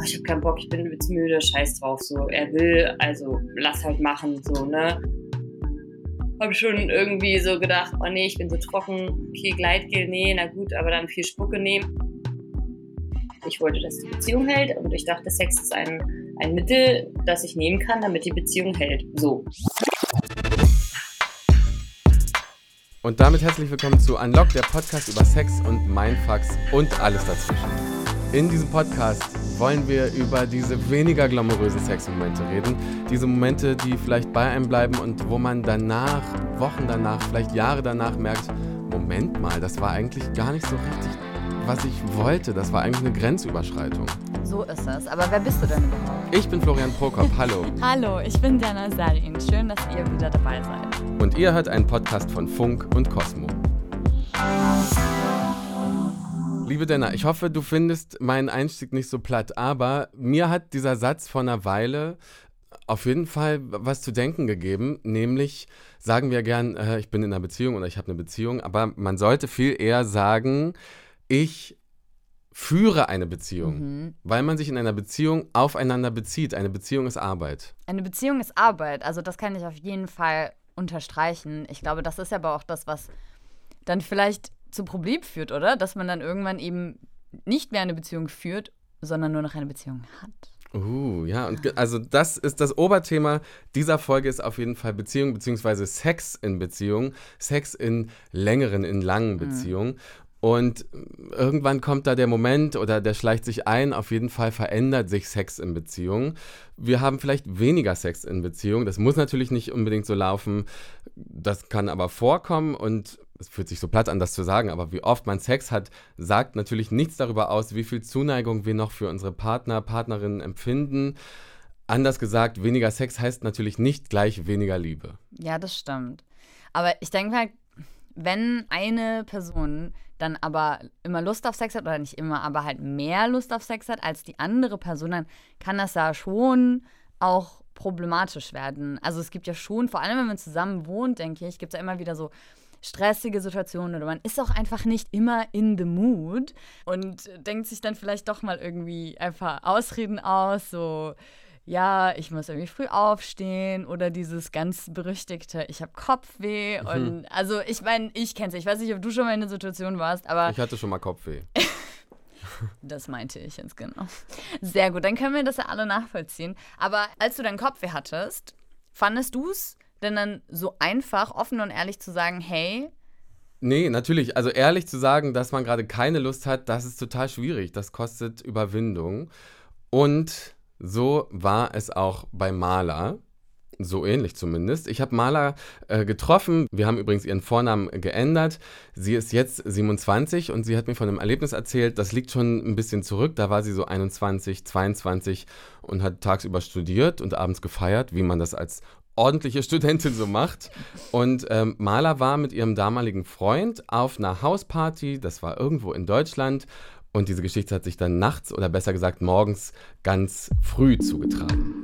oh, ich habe keinen Bock, ich bin jetzt müde, scheiß drauf, so, er will, also lass halt machen, so, ne. Hab schon irgendwie so gedacht, oh nee, ich bin so trocken, viel Gleitgel, nee, na gut, aber dann viel Spucke nehmen. Ich wollte, dass die Beziehung hält und ich dachte, Sex ist ein, ein Mittel, das ich nehmen kann, damit die Beziehung hält. So. Und damit herzlich willkommen zu Unlock, der Podcast über Sex und Mindfucks und alles dazwischen. In diesem Podcast wollen wir über diese weniger glamourösen Sexmomente reden. Diese Momente, die vielleicht bei einem bleiben und wo man danach, Wochen danach, vielleicht Jahre danach merkt, Moment mal, das war eigentlich gar nicht so richtig, was ich wollte. Das war eigentlich eine Grenzüberschreitung. So ist es. Aber wer bist du denn überhaupt? Ich bin Florian Prokop. Hallo. Hallo, ich bin Dana Sarin. Schön, dass ihr wieder dabei seid. Und ihr hört einen Podcast von Funk und Cosmo. Liebe Denner, ich hoffe, du findest meinen Einstieg nicht so platt, aber mir hat dieser Satz vor einer Weile auf jeden Fall was zu denken gegeben, nämlich sagen wir gern, äh, ich bin in einer Beziehung oder ich habe eine Beziehung, aber man sollte viel eher sagen, ich führe eine Beziehung, mhm. weil man sich in einer Beziehung aufeinander bezieht. Eine Beziehung ist Arbeit. Eine Beziehung ist Arbeit, also das kann ich auf jeden Fall unterstreichen. Ich glaube, das ist aber auch das, was dann vielleicht zu Problem führt, oder? Dass man dann irgendwann eben nicht mehr eine Beziehung führt, sondern nur noch eine Beziehung hat. Uh, ja, und also das ist das Oberthema dieser Folge ist auf jeden Fall Beziehung beziehungsweise Sex in Beziehung, Sex in längeren, in langen mhm. Beziehungen. Mhm. Und irgendwann kommt da der Moment oder der schleicht sich ein, auf jeden Fall verändert sich Sex in Beziehungen. Wir haben vielleicht weniger Sex in Beziehungen. Das muss natürlich nicht unbedingt so laufen. Das kann aber vorkommen und es fühlt sich so platt an, das zu sagen, aber wie oft man Sex hat, sagt natürlich nichts darüber aus, wie viel Zuneigung wir noch für unsere Partner, Partnerinnen empfinden. Anders gesagt, weniger Sex heißt natürlich nicht gleich weniger Liebe. Ja, das stimmt. Aber ich denke halt, wenn eine Person dann aber immer Lust auf Sex hat, oder nicht immer, aber halt mehr Lust auf Sex hat als die andere Person, dann kann das ja schon auch problematisch werden. Also es gibt ja schon, vor allem wenn man zusammen wohnt, denke ich, gibt es ja immer wieder so stressige Situationen oder man ist auch einfach nicht immer in the mood und denkt sich dann vielleicht doch mal irgendwie einfach Ausreden aus, so ja, ich muss irgendwie früh aufstehen oder dieses ganz berüchtigte, ich habe Kopfweh. Mhm. Und also ich meine, ich kenne es. Ich weiß nicht, ob du schon mal in der Situation warst, aber. Ich hatte schon mal Kopfweh. das meinte ich jetzt genau. Sehr gut, dann können wir das ja alle nachvollziehen. Aber als du deinen Kopfweh hattest, fandest du es denn dann so einfach, offen und ehrlich zu sagen, hey, Nee, natürlich. Also ehrlich zu sagen, dass man gerade keine Lust hat, das ist total schwierig. Das kostet Überwindung. Und so war es auch bei Maler. So ähnlich zumindest. Ich habe Maler äh, getroffen. Wir haben übrigens ihren Vornamen geändert. Sie ist jetzt 27 und sie hat mir von einem Erlebnis erzählt, das liegt schon ein bisschen zurück. Da war sie so 21, 22 und hat tagsüber studiert und abends gefeiert, wie man das als ordentliche Studentin so macht. Und ähm, Maler war mit ihrem damaligen Freund auf einer Hausparty, das war irgendwo in Deutschland. Und diese Geschichte hat sich dann nachts oder besser gesagt morgens ganz früh zugetragen.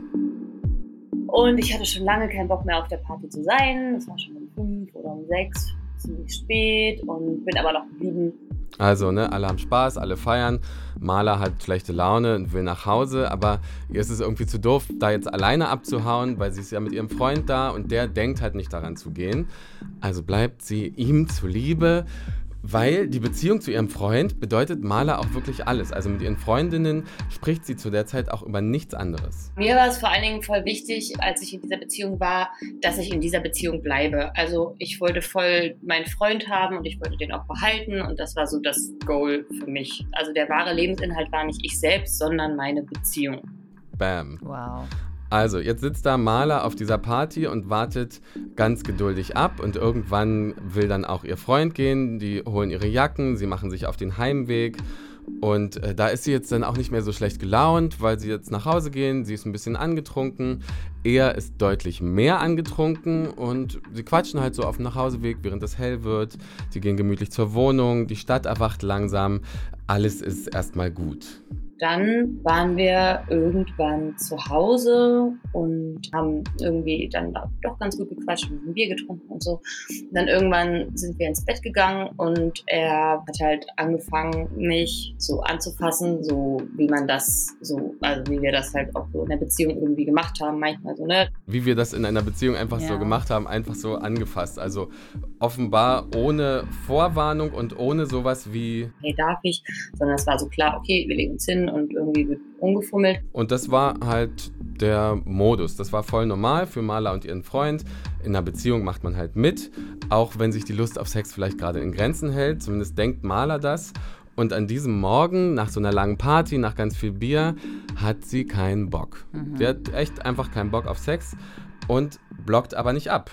Und ich hatte schon lange keinen Bock mehr auf der Party zu sein. Es war schon um fünf oder um sechs, ziemlich spät und bin aber noch geblieben. Also, ne, alle haben Spaß, alle feiern. Maler hat schlechte Laune und will nach Hause, aber ihr ist es irgendwie zu doof, da jetzt alleine abzuhauen, weil sie ist ja mit ihrem Freund da und der denkt halt nicht daran zu gehen. Also bleibt sie ihm zuliebe weil die Beziehung zu ihrem Freund bedeutet Maler auch wirklich alles. Also mit ihren Freundinnen spricht sie zu der Zeit auch über nichts anderes. Mir war es vor allen Dingen voll wichtig, als ich in dieser Beziehung war, dass ich in dieser Beziehung bleibe. Also ich wollte voll meinen Freund haben und ich wollte den auch behalten und das war so das Goal für mich. Also der wahre Lebensinhalt war nicht ich selbst, sondern meine Beziehung. Bam. Wow. Also, jetzt sitzt da Maler auf dieser Party und wartet ganz geduldig ab und irgendwann will dann auch ihr Freund gehen, die holen ihre Jacken, sie machen sich auf den Heimweg und äh, da ist sie jetzt dann auch nicht mehr so schlecht gelaunt, weil sie jetzt nach Hause gehen, sie ist ein bisschen angetrunken, er ist deutlich mehr angetrunken und sie quatschen halt so auf dem Nachhauseweg, während es hell wird, sie gehen gemütlich zur Wohnung, die Stadt erwacht langsam, alles ist erstmal gut. Dann waren wir irgendwann zu Hause und haben irgendwie dann doch ganz gut gequatscht und ein Bier getrunken und so. Und dann irgendwann sind wir ins Bett gegangen und er hat halt angefangen, mich so anzufassen, so wie man das so, also wie wir das halt auch so in der Beziehung irgendwie gemacht haben, manchmal so, ne? Wie wir das in einer Beziehung einfach ja. so gemacht haben, einfach so angefasst. Also offenbar ohne Vorwarnung und ohne sowas wie. Hey, darf ich? Sondern es war so klar, okay, wir legen uns hin und irgendwie wird umgefummelt. Und das war halt der Modus. Das war voll normal für Maler und ihren Freund. In einer Beziehung macht man halt mit, auch wenn sich die Lust auf Sex vielleicht gerade in Grenzen hält. Zumindest denkt Maler das. Und an diesem Morgen, nach so einer langen Party, nach ganz viel Bier, hat sie keinen Bock. Mhm. Sie hat echt einfach keinen Bock auf Sex und blockt aber nicht ab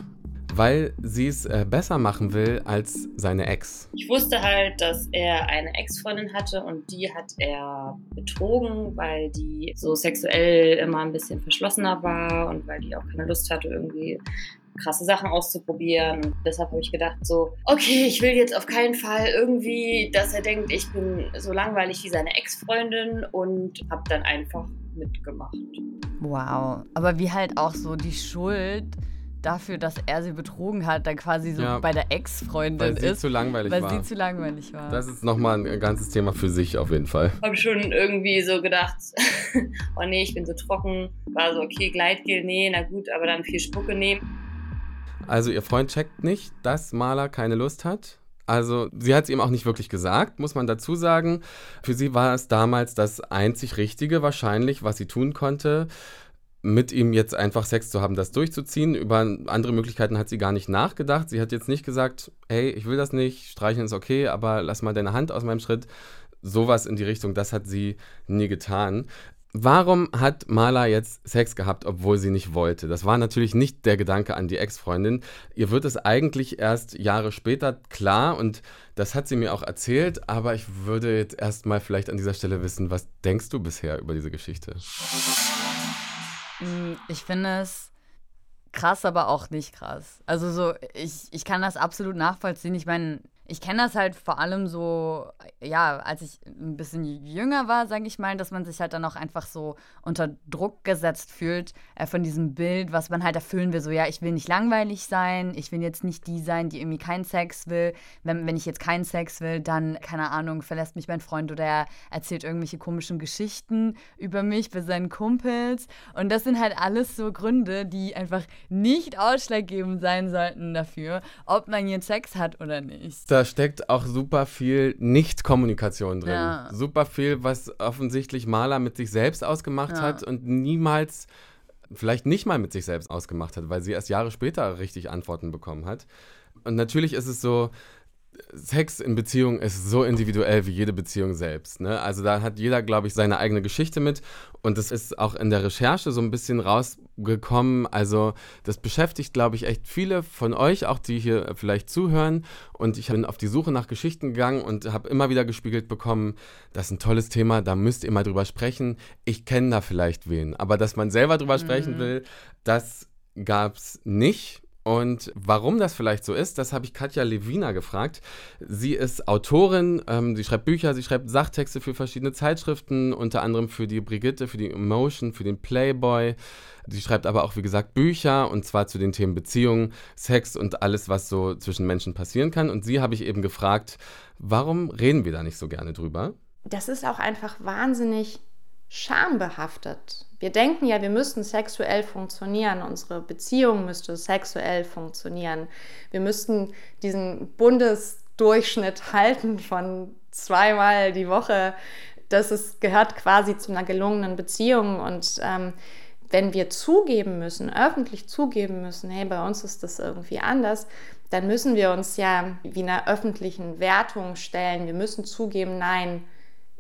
weil sie es äh, besser machen will als seine Ex. Ich wusste halt, dass er eine Ex-Freundin hatte und die hat er betrogen, weil die so sexuell immer ein bisschen verschlossener war und weil die auch keine Lust hatte, irgendwie krasse Sachen auszuprobieren. Und deshalb habe ich gedacht, so, okay, ich will jetzt auf keinen Fall irgendwie, dass er denkt, ich bin so langweilig wie seine Ex-Freundin und habe dann einfach mitgemacht. Wow, aber wie halt auch so die Schuld dafür, dass er sie betrogen hat, dann quasi so ja, bei der Ex-Freundin ist. Weil sie zu langweilig weil war. Weil sie zu langweilig war. Das ist nochmal ein ganzes Thema für sich auf jeden Fall. Ich habe schon irgendwie so gedacht, oh nee, ich bin so trocken. War so, okay, Gleitgel, nee, na gut, aber dann viel Spucke nehmen. Also ihr Freund checkt nicht, dass Maler keine Lust hat. Also sie hat es ihm auch nicht wirklich gesagt, muss man dazu sagen. Für sie war es damals das einzig Richtige wahrscheinlich, was sie tun konnte mit ihm jetzt einfach Sex zu haben, das durchzuziehen. Über andere Möglichkeiten hat sie gar nicht nachgedacht. Sie hat jetzt nicht gesagt, hey, ich will das nicht, streicheln ist okay, aber lass mal deine Hand aus meinem Schritt. Sowas in die Richtung, das hat sie nie getan. Warum hat Marla jetzt Sex gehabt, obwohl sie nicht wollte? Das war natürlich nicht der Gedanke an die Ex-Freundin. Ihr wird es eigentlich erst Jahre später klar und das hat sie mir auch erzählt, aber ich würde jetzt erstmal vielleicht an dieser Stelle wissen, was denkst du bisher über diese Geschichte? Mm, ich finde es krass, aber auch nicht krass. Also so, ich, ich kann das absolut nachvollziehen. Ich meine, ich kenne das halt vor allem so, ja, als ich ein bisschen jünger war, sage ich mal, dass man sich halt dann auch einfach so unter Druck gesetzt fühlt äh, von diesem Bild, was man halt erfüllen will. So, ja, ich will nicht langweilig sein, ich will jetzt nicht die sein, die irgendwie keinen Sex will. Wenn, wenn ich jetzt keinen Sex will, dann, keine Ahnung, verlässt mich mein Freund oder er erzählt irgendwelche komischen Geschichten über mich bei seinen Kumpels. Und das sind halt alles so Gründe, die einfach nicht ausschlaggebend sein sollten dafür, ob man jetzt Sex hat oder nicht da steckt auch super viel Nicht-Kommunikation drin. Ja. Super viel, was offensichtlich Maler mit sich selbst ausgemacht ja. hat und niemals, vielleicht nicht mal mit sich selbst ausgemacht hat, weil sie erst Jahre später richtig Antworten bekommen hat. Und natürlich ist es so, Sex in Beziehung ist so individuell wie jede Beziehung selbst. Ne? Also da hat jeder, glaube ich, seine eigene Geschichte mit. Und das ist auch in der Recherche so ein bisschen rausgekommen. Also das beschäftigt, glaube ich, echt viele von euch, auch die hier vielleicht zuhören. Und ich bin auf die Suche nach Geschichten gegangen und habe immer wieder gespiegelt bekommen, das ist ein tolles Thema, da müsst ihr mal drüber sprechen. Ich kenne da vielleicht wen. Aber dass man selber drüber mhm. sprechen will, das gab es nicht. Und warum das vielleicht so ist, das habe ich Katja Levina gefragt. Sie ist Autorin, ähm, sie schreibt Bücher, sie schreibt Sachtexte für verschiedene Zeitschriften, unter anderem für die Brigitte, für die Emotion, für den Playboy. Sie schreibt aber auch, wie gesagt, Bücher und zwar zu den Themen Beziehungen, Sex und alles, was so zwischen Menschen passieren kann. Und sie habe ich eben gefragt, warum reden wir da nicht so gerne drüber? Das ist auch einfach wahnsinnig schambehaftet. Wir denken ja, wir müssten sexuell funktionieren, unsere Beziehung müsste sexuell funktionieren. Wir müssten diesen Bundesdurchschnitt halten von zweimal die Woche. Das ist, gehört quasi zu einer gelungenen Beziehung. Und ähm, wenn wir zugeben müssen, öffentlich zugeben müssen, hey, bei uns ist das irgendwie anders, dann müssen wir uns ja wie einer öffentlichen Wertung stellen. Wir müssen zugeben, nein,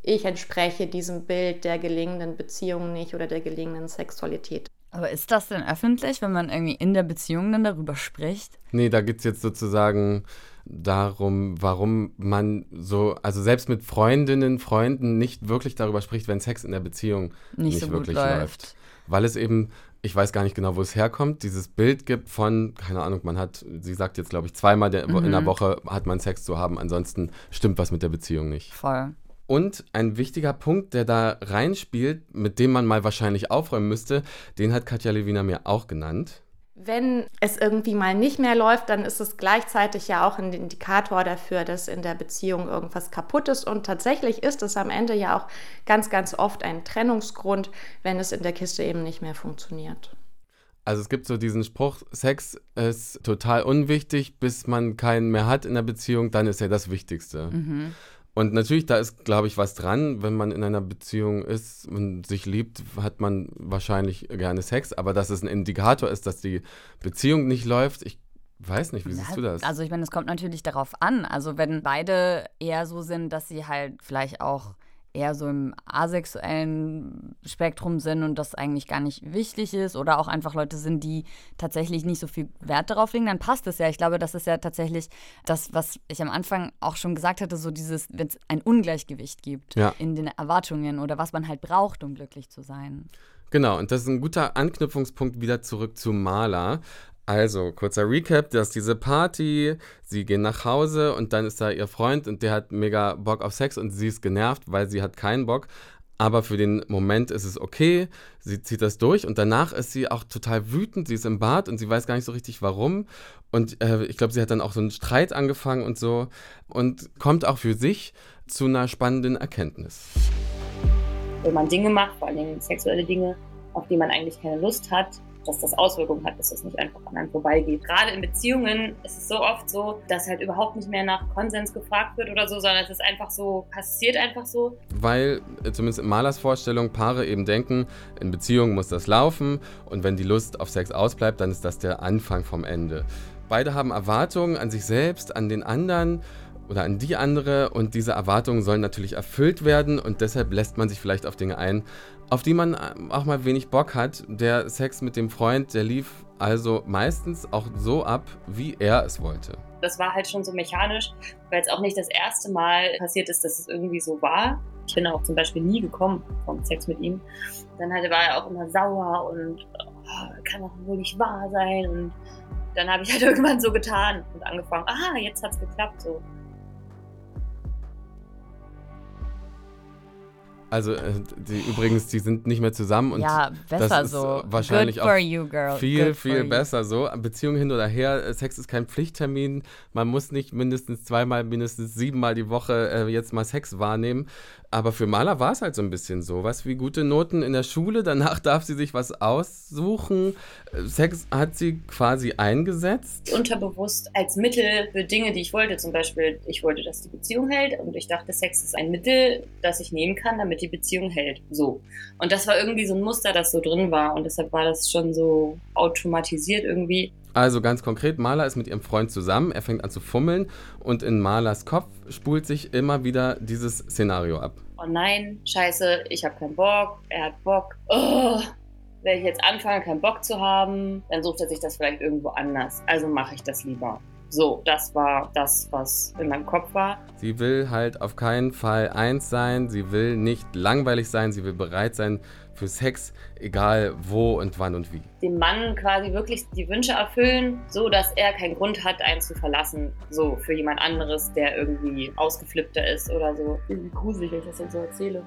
ich entspreche diesem Bild der gelingenden Beziehung nicht oder der gelingenden Sexualität. Aber ist das denn öffentlich, wenn man irgendwie in der Beziehung dann darüber spricht? Nee, da geht es jetzt sozusagen darum, warum man so, also selbst mit Freundinnen, Freunden nicht wirklich darüber spricht, wenn Sex in der Beziehung nicht, nicht so wirklich läuft. läuft. Weil es eben, ich weiß gar nicht genau, wo es herkommt, dieses Bild gibt von, keine Ahnung, man hat, sie sagt jetzt, glaube ich, zweimal der, mhm. in der Woche hat man Sex zu haben, ansonsten stimmt was mit der Beziehung nicht. Voll. Und ein wichtiger Punkt, der da reinspielt, mit dem man mal wahrscheinlich aufräumen müsste, den hat Katja Lewina mir auch genannt. Wenn es irgendwie mal nicht mehr läuft, dann ist es gleichzeitig ja auch ein Indikator dafür, dass in der Beziehung irgendwas kaputt ist. Und tatsächlich ist es am Ende ja auch ganz, ganz oft ein Trennungsgrund, wenn es in der Kiste eben nicht mehr funktioniert. Also es gibt so diesen Spruch, Sex ist total unwichtig, bis man keinen mehr hat in der Beziehung, dann ist er das Wichtigste. Mhm. Und natürlich, da ist, glaube ich, was dran. Wenn man in einer Beziehung ist und sich liebt, hat man wahrscheinlich gerne Sex. Aber dass es ein Indikator ist, dass die Beziehung nicht läuft, ich weiß nicht, wie siehst du das? Also ich meine, es kommt natürlich darauf an. Also wenn beide eher so sind, dass sie halt vielleicht auch eher so im asexuellen Spektrum sind und das eigentlich gar nicht wichtig ist oder auch einfach Leute sind, die tatsächlich nicht so viel Wert darauf legen, dann passt es ja. Ich glaube, das ist ja tatsächlich das, was ich am Anfang auch schon gesagt hatte, so dieses, wenn es ein Ungleichgewicht gibt ja. in den Erwartungen oder was man halt braucht, um glücklich zu sein. Genau, und das ist ein guter Anknüpfungspunkt wieder zurück zu Maler. Also, kurzer Recap, dass diese Party, sie gehen nach Hause und dann ist da ihr Freund und der hat mega Bock auf Sex und sie ist genervt, weil sie hat keinen Bock. Aber für den Moment ist es okay, sie zieht das durch und danach ist sie auch total wütend, sie ist im Bad und sie weiß gar nicht so richtig warum. Und äh, ich glaube, sie hat dann auch so einen Streit angefangen und so und kommt auch für sich zu einer spannenden Erkenntnis. Wenn man Dinge macht, vor allem sexuelle Dinge, auf die man eigentlich keine Lust hat, dass das Auswirkungen hat, dass das nicht einfach an einem vorbeigeht. Gerade in Beziehungen ist es so oft so, dass halt überhaupt nicht mehr nach Konsens gefragt wird oder so, sondern es ist einfach so, passiert einfach so. Weil, äh, zumindest in Malers Vorstellung, Paare eben denken, in Beziehungen muss das laufen und wenn die Lust auf Sex ausbleibt, dann ist das der Anfang vom Ende. Beide haben Erwartungen an sich selbst, an den anderen oder an die andere und diese Erwartungen sollen natürlich erfüllt werden und deshalb lässt man sich vielleicht auf Dinge ein, auf die man auch mal wenig Bock hat. Der Sex mit dem Freund, der lief also meistens auch so ab, wie er es wollte. Das war halt schon so mechanisch, weil es auch nicht das erste Mal passiert ist, dass es irgendwie so war. Ich bin auch zum Beispiel nie gekommen vom Sex mit ihm. Dann halt war er auch immer sauer und oh, kann doch wohl nicht wahr sein. Und dann habe ich halt irgendwann so getan und angefangen, aha, jetzt hat es geklappt. So. Also äh, die, übrigens, die sind nicht mehr zusammen und ja, besser das ist so. wahrscheinlich auch you, viel, Good viel besser so. Beziehung hin oder her, Sex ist kein Pflichttermin. Man muss nicht mindestens zweimal, mindestens siebenmal die Woche äh, jetzt mal Sex wahrnehmen. Aber für Maler war es halt so ein bisschen so. Was wie gute Noten in der Schule, danach darf sie sich was aussuchen. Sex hat sie quasi eingesetzt. Unterbewusst als Mittel für Dinge, die ich wollte. Zum Beispiel, ich wollte, dass die Beziehung hält und ich dachte, Sex ist ein Mittel, das ich nehmen kann, damit die Beziehung hält. So. Und das war irgendwie so ein Muster, das so drin war und deshalb war das schon so automatisiert irgendwie. Also ganz konkret, Maler ist mit ihrem Freund zusammen, er fängt an zu fummeln und in Malers Kopf spult sich immer wieder dieses Szenario ab. Oh nein, scheiße, ich habe keinen Bock, er hat Bock. Oh, wenn ich jetzt anfange, keinen Bock zu haben, dann sucht er sich das vielleicht irgendwo anders. Also mache ich das lieber. So, das war das, was in meinem Kopf war. Sie will halt auf keinen Fall eins sein, sie will nicht langweilig sein, sie will bereit sein für Sex, egal wo und wann und wie. Dem Mann quasi wirklich die Wünsche erfüllen, so dass er keinen Grund hat, einen zu verlassen, so für jemand anderes, der irgendwie ausgeflippter ist oder so. Irgendwie gruselig, wenn ich das jetzt so erzähle.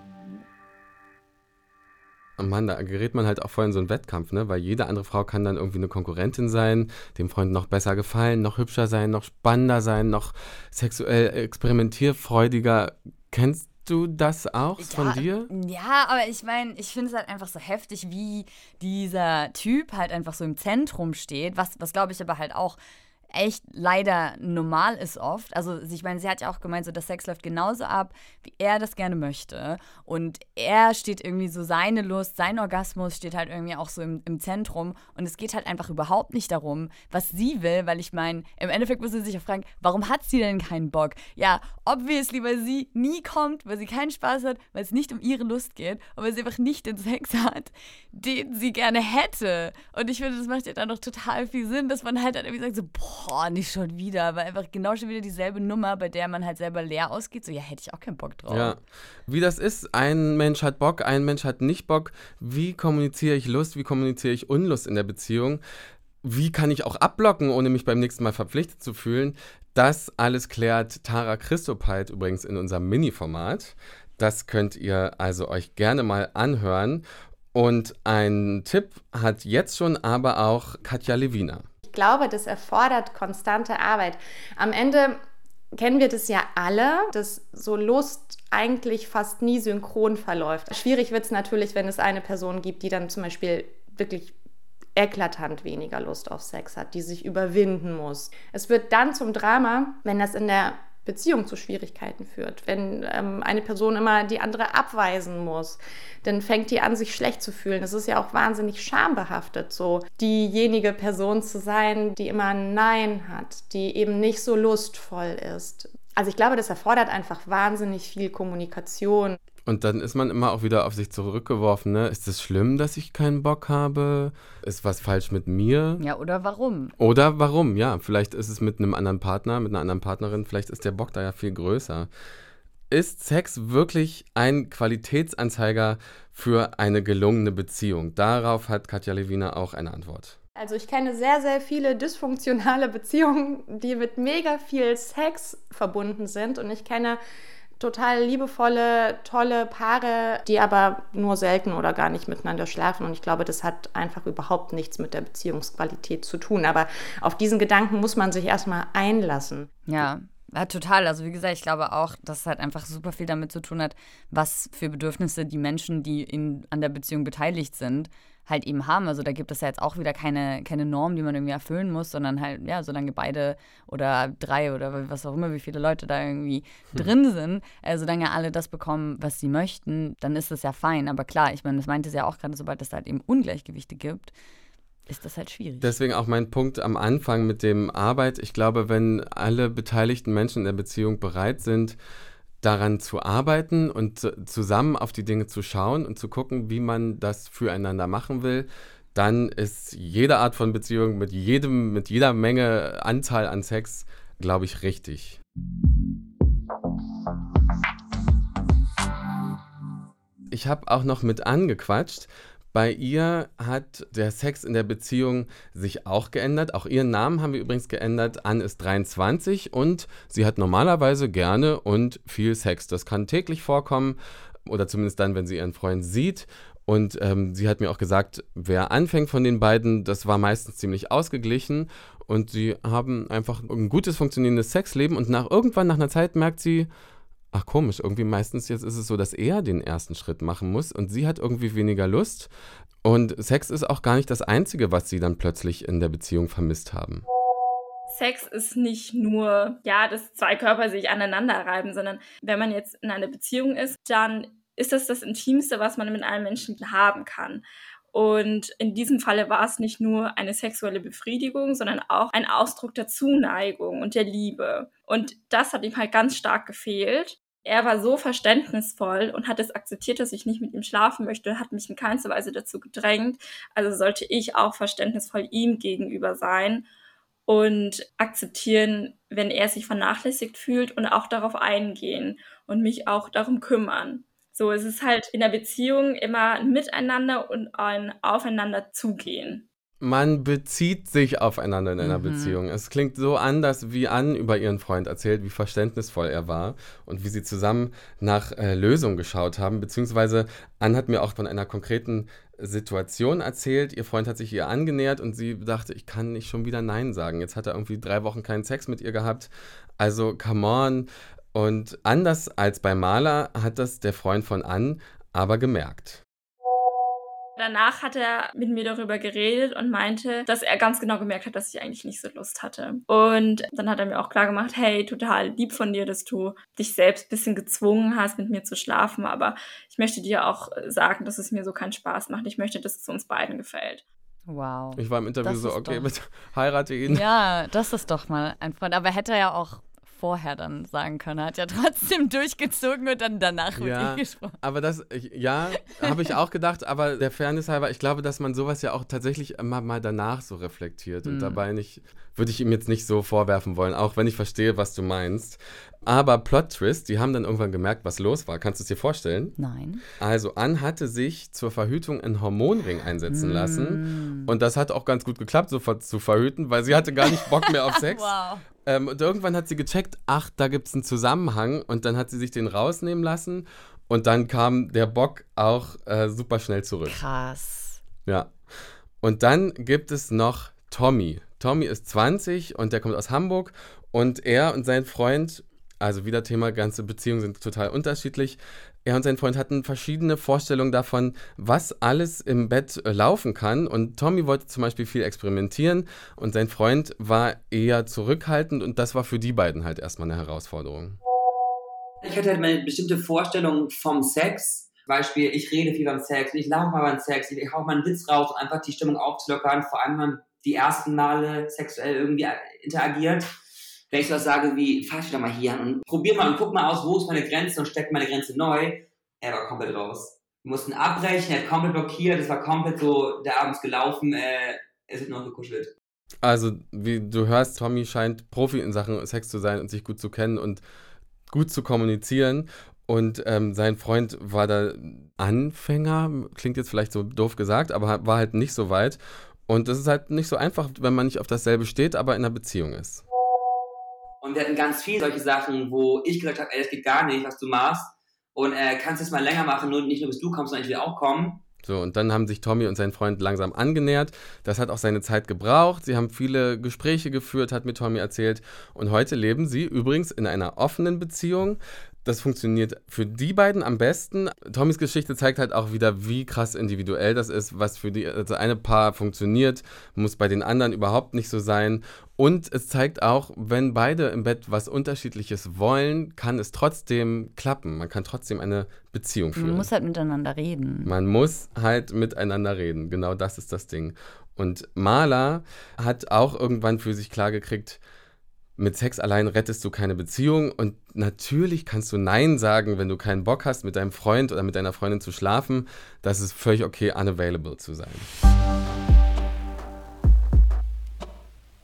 Mann, da gerät man halt auch voll in so einen Wettkampf, ne? Weil jede andere Frau kann dann irgendwie eine Konkurrentin sein, dem Freund noch besser gefallen, noch hübscher sein, noch spannender sein, noch sexuell experimentierfreudiger. Kennst du das auch ja, von dir? Ja, aber ich meine, ich finde es halt einfach so heftig, wie dieser Typ halt einfach so im Zentrum steht, was, was glaube ich aber halt auch echt leider normal ist oft. Also ich meine, sie hat ja auch gemeint, so dass Sex läuft genauso ab, wie er das gerne möchte. Und er steht irgendwie so, seine Lust, sein Orgasmus steht halt irgendwie auch so im, im Zentrum. Und es geht halt einfach überhaupt nicht darum, was sie will, weil ich meine, im Endeffekt muss sie sich auch fragen, warum hat sie denn keinen Bock? Ja, obviously, weil sie nie kommt, weil sie keinen Spaß hat, weil es nicht um ihre Lust geht und weil sie einfach nicht den Sex hat, den sie gerne hätte. Und ich finde, das macht ja dann noch total viel Sinn, dass man halt dann irgendwie sagt so, boah, boah, nicht schon wieder, weil einfach genau schon wieder dieselbe Nummer, bei der man halt selber leer ausgeht. So, ja, hätte ich auch keinen Bock drauf. Ja. Wie das ist, ein Mensch hat Bock, ein Mensch hat nicht Bock. Wie kommuniziere ich Lust, wie kommuniziere ich Unlust in der Beziehung? Wie kann ich auch abblocken, ohne mich beim nächsten Mal verpflichtet zu fühlen? Das alles klärt Tara Christopheit übrigens in unserem Mini-Format. Das könnt ihr also euch gerne mal anhören. Und ein Tipp hat jetzt schon aber auch Katja Lewina. Ich glaube, das erfordert konstante Arbeit. Am Ende kennen wir das ja alle, dass so Lust eigentlich fast nie synchron verläuft. Schwierig wird es natürlich, wenn es eine Person gibt, die dann zum Beispiel wirklich eklatant weniger Lust auf Sex hat, die sich überwinden muss. Es wird dann zum Drama, wenn das in der Beziehung zu Schwierigkeiten führt, wenn ähm, eine Person immer die andere abweisen muss, dann fängt die an, sich schlecht zu fühlen. Es ist ja auch wahnsinnig schambehaftet, so diejenige Person zu sein, die immer ein Nein hat, die eben nicht so lustvoll ist. Also ich glaube, das erfordert einfach wahnsinnig viel Kommunikation. Und dann ist man immer auch wieder auf sich zurückgeworfen. Ne? Ist es schlimm, dass ich keinen Bock habe? Ist was falsch mit mir? Ja, oder warum? Oder warum, ja. Vielleicht ist es mit einem anderen Partner, mit einer anderen Partnerin, vielleicht ist der Bock da ja viel größer. Ist Sex wirklich ein Qualitätsanzeiger für eine gelungene Beziehung? Darauf hat Katja Lewina auch eine Antwort. Also ich kenne sehr, sehr viele dysfunktionale Beziehungen, die mit mega viel Sex verbunden sind. Und ich kenne total liebevolle, tolle Paare, die aber nur selten oder gar nicht miteinander schlafen. Und ich glaube, das hat einfach überhaupt nichts mit der Beziehungsqualität zu tun. Aber auf diesen Gedanken muss man sich erstmal einlassen. Ja. Ja, total. Also wie gesagt, ich glaube auch, dass es halt einfach super viel damit zu tun hat, was für Bedürfnisse die Menschen, die in, an der Beziehung beteiligt sind, halt eben haben. Also da gibt es ja jetzt auch wieder keine, keine Norm, die man irgendwie erfüllen muss, sondern halt, ja, solange beide oder drei oder was auch immer, wie viele Leute da irgendwie hm. drin sind, äh, solange alle das bekommen, was sie möchten, dann ist das ja fein. Aber klar, ich meine, das meinte sie ja auch gerade, sobald es halt eben Ungleichgewichte gibt, ist das halt schwierig. Deswegen auch mein Punkt am Anfang mit dem Arbeit. Ich glaube, wenn alle beteiligten Menschen in der Beziehung bereit sind, daran zu arbeiten und zusammen auf die Dinge zu schauen und zu gucken, wie man das füreinander machen will, dann ist jede Art von Beziehung mit jedem, mit jeder Menge Anzahl an Sex, glaube ich, richtig. Ich habe auch noch mit angequatscht, bei ihr hat der Sex in der Beziehung sich auch geändert. Auch ihren Namen haben wir übrigens geändert. Anne ist 23 und sie hat normalerweise gerne und viel Sex. Das kann täglich vorkommen oder zumindest dann, wenn sie ihren Freund sieht. Und ähm, sie hat mir auch gesagt, wer anfängt von den beiden, das war meistens ziemlich ausgeglichen. Und sie haben einfach ein gutes, funktionierendes Sexleben. Und nach irgendwann, nach einer Zeit, merkt sie, ach komisch, irgendwie meistens jetzt ist es so, dass er den ersten Schritt machen muss und sie hat irgendwie weniger Lust. Und Sex ist auch gar nicht das Einzige, was sie dann plötzlich in der Beziehung vermisst haben. Sex ist nicht nur, ja, dass zwei Körper sich aneinander reiben, sondern wenn man jetzt in einer Beziehung ist, dann ist das das Intimste, was man mit einem Menschen haben kann. Und in diesem Falle war es nicht nur eine sexuelle Befriedigung, sondern auch ein Ausdruck der Zuneigung und der Liebe. Und das hat ihm halt ganz stark gefehlt er war so verständnisvoll und hat es akzeptiert, dass ich nicht mit ihm schlafen möchte, hat mich in keinster Weise dazu gedrängt. Also sollte ich auch verständnisvoll ihm gegenüber sein und akzeptieren, wenn er sich vernachlässigt fühlt und auch darauf eingehen und mich auch darum kümmern. So, es ist halt in der Beziehung immer ein Miteinander und ein Aufeinander zugehen man bezieht sich aufeinander in einer mhm. Beziehung. Es klingt so anders, wie Ann über ihren Freund erzählt, wie verständnisvoll er war und wie sie zusammen nach äh, Lösungen geschaut haben. Beziehungsweise Ann hat mir auch von einer konkreten Situation erzählt. Ihr Freund hat sich ihr angenähert und sie dachte, ich kann nicht schon wieder Nein sagen. Jetzt hat er irgendwie drei Wochen keinen Sex mit ihr gehabt. Also, come on. Und anders als bei Maler hat das der Freund von Ann aber gemerkt. Danach hat er mit mir darüber geredet und meinte, dass er ganz genau gemerkt hat, dass ich eigentlich nicht so Lust hatte. Und dann hat er mir auch klar gemacht, hey, total lieb von dir, dass du dich selbst ein bisschen gezwungen hast, mit mir zu schlafen. Aber ich möchte dir auch sagen, dass es mir so keinen Spaß macht. Ich möchte, dass es uns beiden gefällt. Wow. Ich war im Interview das so, okay, bitte heirate ihn. Ja, das ist doch mal ein Freund. Aber hätte er ja auch vorher dann sagen können. Er hat ja trotzdem durchgezogen und dann danach mit ja, ihm gesprochen. Aber das, ja, habe ich auch gedacht, aber der Fairness halber, ich glaube, dass man sowas ja auch tatsächlich immer mal danach so reflektiert und mhm. dabei nicht, würde ich ihm jetzt nicht so vorwerfen wollen, auch wenn ich verstehe, was du meinst. Aber Plot Twist, die haben dann irgendwann gemerkt, was los war. Kannst du es dir vorstellen? Nein. Also Ann hatte sich zur Verhütung einen Hormonring einsetzen mm. lassen. Und das hat auch ganz gut geklappt, sofort zu verhüten, weil sie hatte gar nicht Bock mehr auf Sex. wow. Ähm, und irgendwann hat sie gecheckt, ach, da gibt es einen Zusammenhang. Und dann hat sie sich den rausnehmen lassen. Und dann kam der Bock auch äh, super schnell zurück. Krass. Ja. Und dann gibt es noch Tommy. Tommy ist 20 und der kommt aus Hamburg und er und sein Freund, also wieder Thema, ganze Beziehungen sind total unterschiedlich. Er und sein Freund hatten verschiedene Vorstellungen davon, was alles im Bett äh, laufen kann. Und Tommy wollte zum Beispiel viel experimentieren und sein Freund war eher zurückhaltend und das war für die beiden halt erstmal eine Herausforderung. Ich hatte halt meine bestimmte Vorstellung vom Sex. Beispiel, ich rede viel beim Sex, ich lache mal beim Sex, ich hau mal einen Witz raus, um einfach die Stimmung aufzulockern, vor allem wenn man die ersten Male sexuell irgendwie interagiert. Wenn ich so was sage wie, fahr dich doch mal hier an und probier mal und guck mal aus, wo ist meine Grenze und steck meine Grenze neu, er war komplett raus. Wir mussten abbrechen, er hat komplett blockiert, es war komplett so, der Abend ist gelaufen, äh, es wird noch gekuschelt. Also, wie du hörst, Tommy scheint Profi in Sachen Sex zu sein und sich gut zu kennen und gut zu kommunizieren. Und ähm, sein Freund war da Anfänger, klingt jetzt vielleicht so doof gesagt, aber war halt nicht so weit. Und das ist halt nicht so einfach, wenn man nicht auf dasselbe steht, aber in einer Beziehung ist. Und wir hatten ganz viele solche Sachen, wo ich gesagt habe, ey, das geht gar nicht, was du machst. Und äh, kannst es mal länger machen, nur nicht nur bis du kommst, sondern ich will auch kommen. So, und dann haben sich Tommy und sein Freund langsam angenähert. Das hat auch seine Zeit gebraucht. Sie haben viele Gespräche geführt, hat mir Tommy erzählt. Und heute leben sie übrigens in einer offenen Beziehung. Das funktioniert für die beiden am besten. Tommys Geschichte zeigt halt auch wieder, wie krass individuell das ist, was für die also eine Paar funktioniert, muss bei den anderen überhaupt nicht so sein. Und es zeigt auch, wenn beide im Bett was Unterschiedliches wollen, kann es trotzdem klappen. Man kann trotzdem eine Beziehung führen. Man muss halt miteinander reden. Man muss halt miteinander reden. Genau das ist das Ding. Und Maler hat auch irgendwann für sich klargekriegt, mit Sex allein rettest du keine Beziehung und natürlich kannst du Nein sagen, wenn du keinen Bock hast, mit deinem Freund oder mit deiner Freundin zu schlafen. Das ist völlig okay, unavailable zu sein.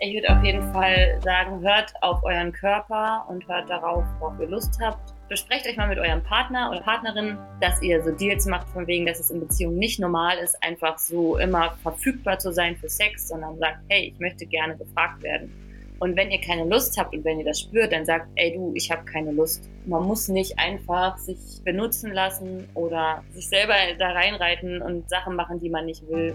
Ich würde auf jeden Fall sagen, hört auf euren Körper und hört darauf, worauf ihr Lust habt. Besprecht euch mal mit eurem Partner oder Partnerin, dass ihr so Deals macht, von wegen, dass es in Beziehungen nicht normal ist, einfach so immer verfügbar zu sein für Sex, sondern sagt, hey, ich möchte gerne gefragt werden. Und wenn ihr keine Lust habt und wenn ihr das spürt, dann sagt, ey du, ich habe keine Lust. Man muss nicht einfach sich benutzen lassen oder sich selber da reinreiten und Sachen machen, die man nicht will.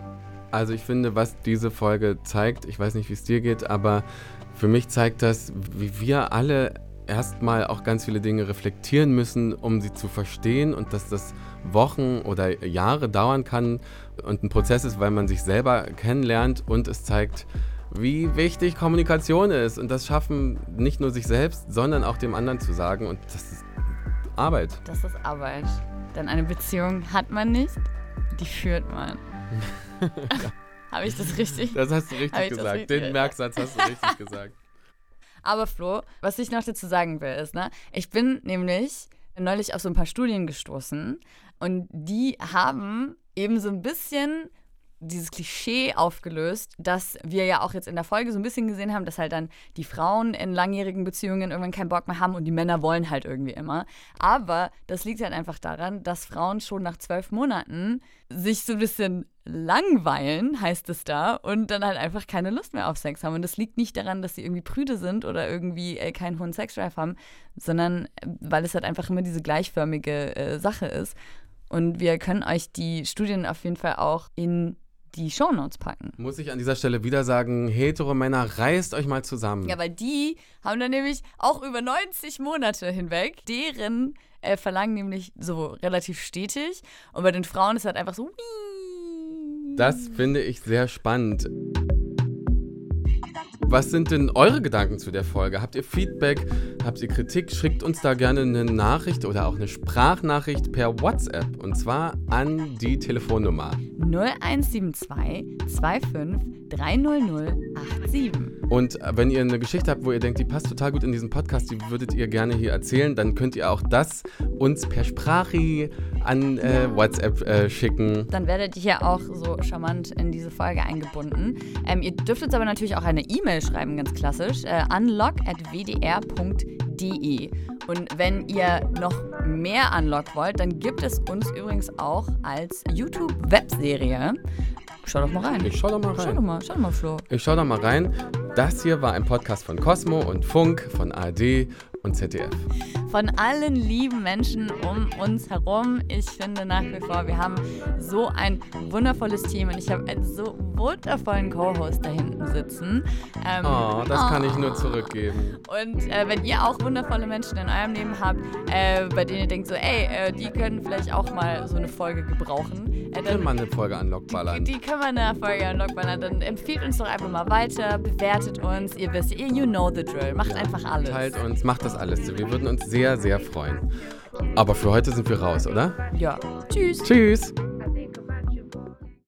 Also ich finde, was diese Folge zeigt, ich weiß nicht, wie es dir geht, aber für mich zeigt das, wie wir alle erstmal auch ganz viele Dinge reflektieren müssen, um sie zu verstehen und dass das Wochen oder Jahre dauern kann und ein Prozess ist, weil man sich selber kennenlernt und es zeigt, wie wichtig Kommunikation ist. Und das schaffen nicht nur sich selbst, sondern auch dem anderen zu sagen. Und das ist Arbeit. Das ist Arbeit. Denn eine Beziehung hat man nicht, die führt man. Habe ich das richtig? Das hast du richtig gesagt. Richtig Den Merksatz hast du richtig gesagt. Aber Flo, was ich noch dazu sagen will, ist, ne, ich bin nämlich neulich auf so ein paar Studien gestoßen und die haben eben so ein bisschen dieses Klischee aufgelöst, dass wir ja auch jetzt in der Folge so ein bisschen gesehen haben, dass halt dann die Frauen in langjährigen Beziehungen irgendwann keinen Bock mehr haben und die Männer wollen halt irgendwie immer. Aber das liegt halt einfach daran, dass Frauen schon nach zwölf Monaten sich so ein bisschen langweilen, heißt es da, und dann halt einfach keine Lust mehr auf Sex haben. Und das liegt nicht daran, dass sie irgendwie prüde sind oder irgendwie äh, keinen hohen Sexdrive haben, sondern äh, weil es halt einfach immer diese gleichförmige äh, Sache ist. Und wir können euch die Studien auf jeden Fall auch in die Shownotes packen. Muss ich an dieser Stelle wieder sagen, hetero Männer, reißt euch mal zusammen. Ja, weil die haben dann nämlich auch über 90 Monate hinweg deren äh, Verlangen nämlich so relativ stetig. Und bei den Frauen ist halt einfach so. Das finde ich sehr spannend. Was sind denn eure Gedanken zu der Folge? Habt ihr Feedback? Habt ihr Kritik? Schickt uns da gerne eine Nachricht oder auch eine Sprachnachricht per WhatsApp und zwar an die Telefonnummer 0172 25 30087. Und wenn ihr eine Geschichte habt, wo ihr denkt, die passt total gut in diesen Podcast, die würdet ihr gerne hier erzählen, dann könnt ihr auch das uns per Sprache an äh, WhatsApp äh, schicken. Dann werdet ihr ja auch so charmant in diese Folge eingebunden. Ähm, ihr dürft uns aber natürlich auch eine E-Mail schreiben, ganz klassisch, äh, unlock.wdr.de. Und wenn ihr noch mehr Unlock wollt, dann gibt es uns übrigens auch als YouTube-Webserie. Schau doch mal rein. Ich schau doch mal rein. Schau doch mal, schau doch mal, Flo. Ich schau doch mal rein. Das hier war ein Podcast von Cosmo und Funk, von ARD und ZDF. Von allen lieben Menschen um uns herum. Ich finde nach wie vor, wir haben so ein wundervolles Team und ich habe einen so wundervollen Co-Host da hinten sitzen. Ähm, oh, das oh. kann ich nur zurückgeben. Und äh, wenn ihr auch wundervolle Menschen in eurem Leben habt, äh, bei denen ihr denkt so, ey, äh, die können vielleicht auch mal so eine Folge gebrauchen. Äh, können wir eine Folge an Lockballern. Die, die können wir eine Folge an Lockballern. Dann empfiehlt uns doch einfach mal weiter, bewertet uns. Ihr wisst, ihr you know the drill. Macht einfach alles. Teilt uns, macht das alles. Wir würden uns sehr, sehr freuen. Aber für heute sind wir raus, oder? Ja. Tschüss. Tschüss.